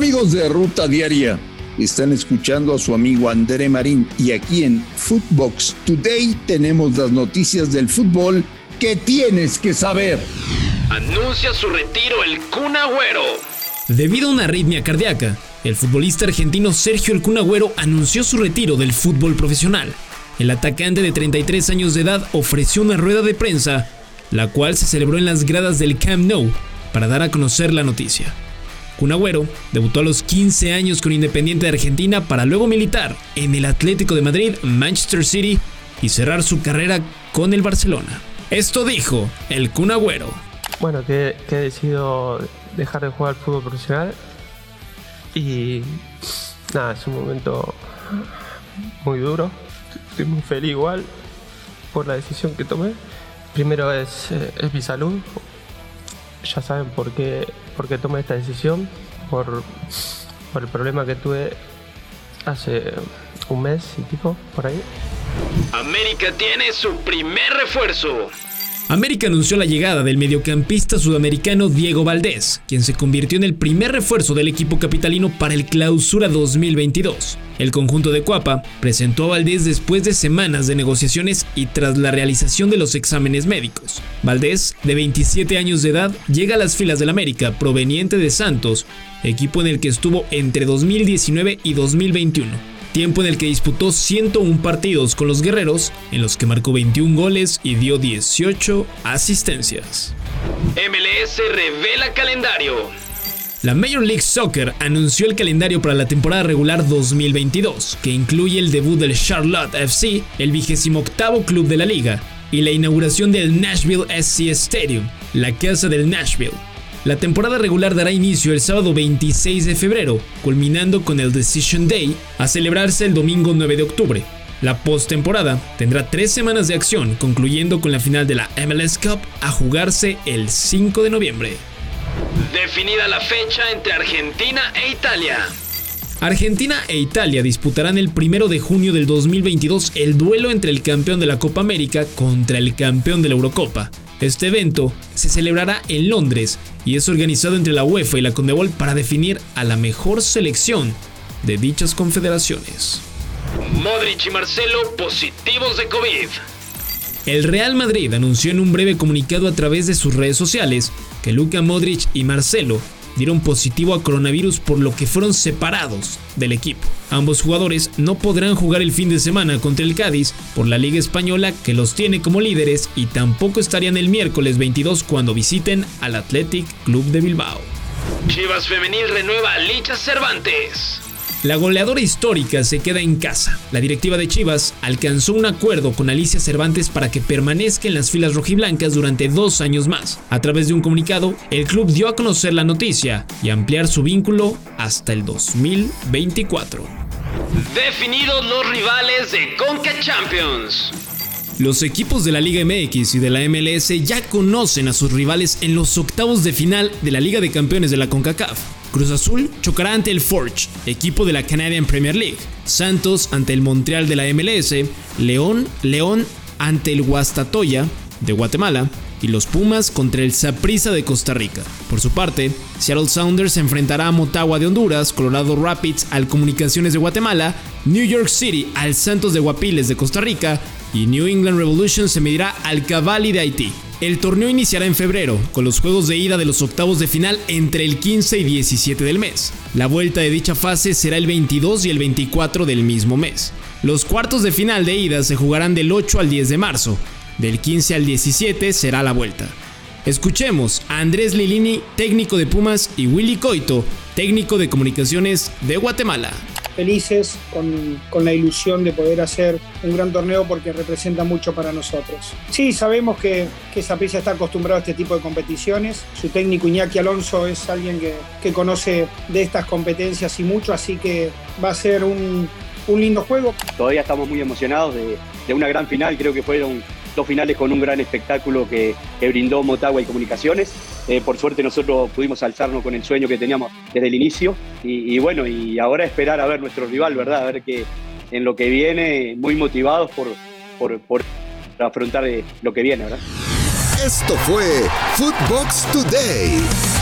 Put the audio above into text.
amigos de Ruta Diaria? Están escuchando a su amigo André Marín y aquí en Footbox Today tenemos las noticias del fútbol que tienes que saber. Anuncia su retiro el Kun Agüero. Debido a una arritmia cardíaca, el futbolista argentino Sergio El Kun Agüero anunció su retiro del fútbol profesional. El atacante de 33 años de edad ofreció una rueda de prensa, la cual se celebró en las gradas del Camp Nou para dar a conocer la noticia. Kun Agüero debutó a los 15 años con Independiente de Argentina para luego militar en el Atlético de Madrid, Manchester City y cerrar su carrera con el Barcelona. Esto dijo el Kun Agüero. Bueno, que, he decidido dejar de jugar al fútbol profesional y nada, es un momento muy duro. Estoy muy feliz igual por la decisión que tomé. Primero es, eh, es mi salud. Ya saben por qué por tomé esta decisión, por, por el problema que tuve hace un mes y pico, por ahí. América tiene su primer refuerzo. América anunció la llegada del mediocampista sudamericano Diego Valdés, quien se convirtió en el primer refuerzo del equipo capitalino para el Clausura 2022. El conjunto de Cuapa presentó a Valdés después de semanas de negociaciones y tras la realización de los exámenes médicos. Valdés, de 27 años de edad, llega a las filas del América proveniente de Santos, equipo en el que estuvo entre 2019 y 2021 tiempo en el que disputó 101 partidos con los guerreros, en los que marcó 21 goles y dio 18 asistencias. MLS revela calendario. La Major League Soccer anunció el calendario para la temporada regular 2022, que incluye el debut del Charlotte FC, el vigésimo octavo club de la liga, y la inauguración del Nashville SC Stadium, la casa del Nashville, la temporada regular dará inicio el sábado 26 de febrero, culminando con el Decision Day, a celebrarse el domingo 9 de octubre. La postemporada tendrá tres semanas de acción, concluyendo con la final de la MLS Cup a jugarse el 5 de noviembre. Definida la fecha entre Argentina e Italia. Argentina e Italia disputarán el 1 de junio del 2022 el duelo entre el campeón de la Copa América contra el campeón de la Eurocopa. Este evento se celebrará en Londres y es organizado entre la UEFA y la CONMEBOL para definir a la mejor selección de dichas confederaciones. Modric y Marcelo positivos de COVID. El Real Madrid anunció en un breve comunicado a través de sus redes sociales que Luka Modric y Marcelo dieron positivo a coronavirus por lo que fueron separados del equipo. Ambos jugadores no podrán jugar el fin de semana contra el Cádiz por la Liga Española que los tiene como líderes y tampoco estarían el miércoles 22 cuando visiten al Athletic Club de Bilbao. Chivas Femenil renueva Licha Cervantes. La goleadora histórica se queda en casa. La directiva de Chivas alcanzó un acuerdo con Alicia Cervantes para que permanezca en las filas rojiblancas durante dos años más. A través de un comunicado, el club dio a conocer la noticia y ampliar su vínculo hasta el 2024. Definidos los rivales de Conca Champions. Los equipos de la Liga MX y de la MLS ya conocen a sus rivales en los octavos de final de la Liga de Campeones de la CONCACAF. Cruz Azul chocará ante el Forge, equipo de la Canadian Premier League. Santos ante el Montreal de la MLS. León, León ante el Guastatoya de Guatemala y los Pumas contra el Saprissa de Costa Rica. Por su parte, Seattle Sounders se enfrentará a Motagua de Honduras, Colorado Rapids al Comunicaciones de Guatemala, New York City al Santos de Guapiles de Costa Rica y New England Revolution se medirá al Cavalli de Haití. El torneo iniciará en febrero, con los juegos de ida de los octavos de final entre el 15 y 17 del mes. La vuelta de dicha fase será el 22 y el 24 del mismo mes. Los cuartos de final de ida se jugarán del 8 al 10 de marzo. Del 15 al 17 será la vuelta. Escuchemos a Andrés Lilini, técnico de Pumas, y Willy Coito, técnico de comunicaciones de Guatemala felices con, la ilusión de poder hacer un gran torneo porque representa mucho para nosotros. Sí, sabemos que, que está acostumbrado a este tipo de competiciones. Su técnico Iñaki Alonso es alguien que, que conoce de estas competencias y mucho, así que va a ser un, un lindo juego. Todavía estamos muy emocionados de, de una gran final, creo que fueron dos finales con un gran espectáculo que, brindó Motagua y Comunicaciones. Eh, por suerte nosotros pudimos alzarnos con el sueño que teníamos desde el inicio y, bueno, y ahora esperar a ver nuestro rival, ¿verdad? A ver que en lo que viene, muy motivados por, por, por afrontar eh, lo que viene, ¿verdad? Esto fue Footbox Today.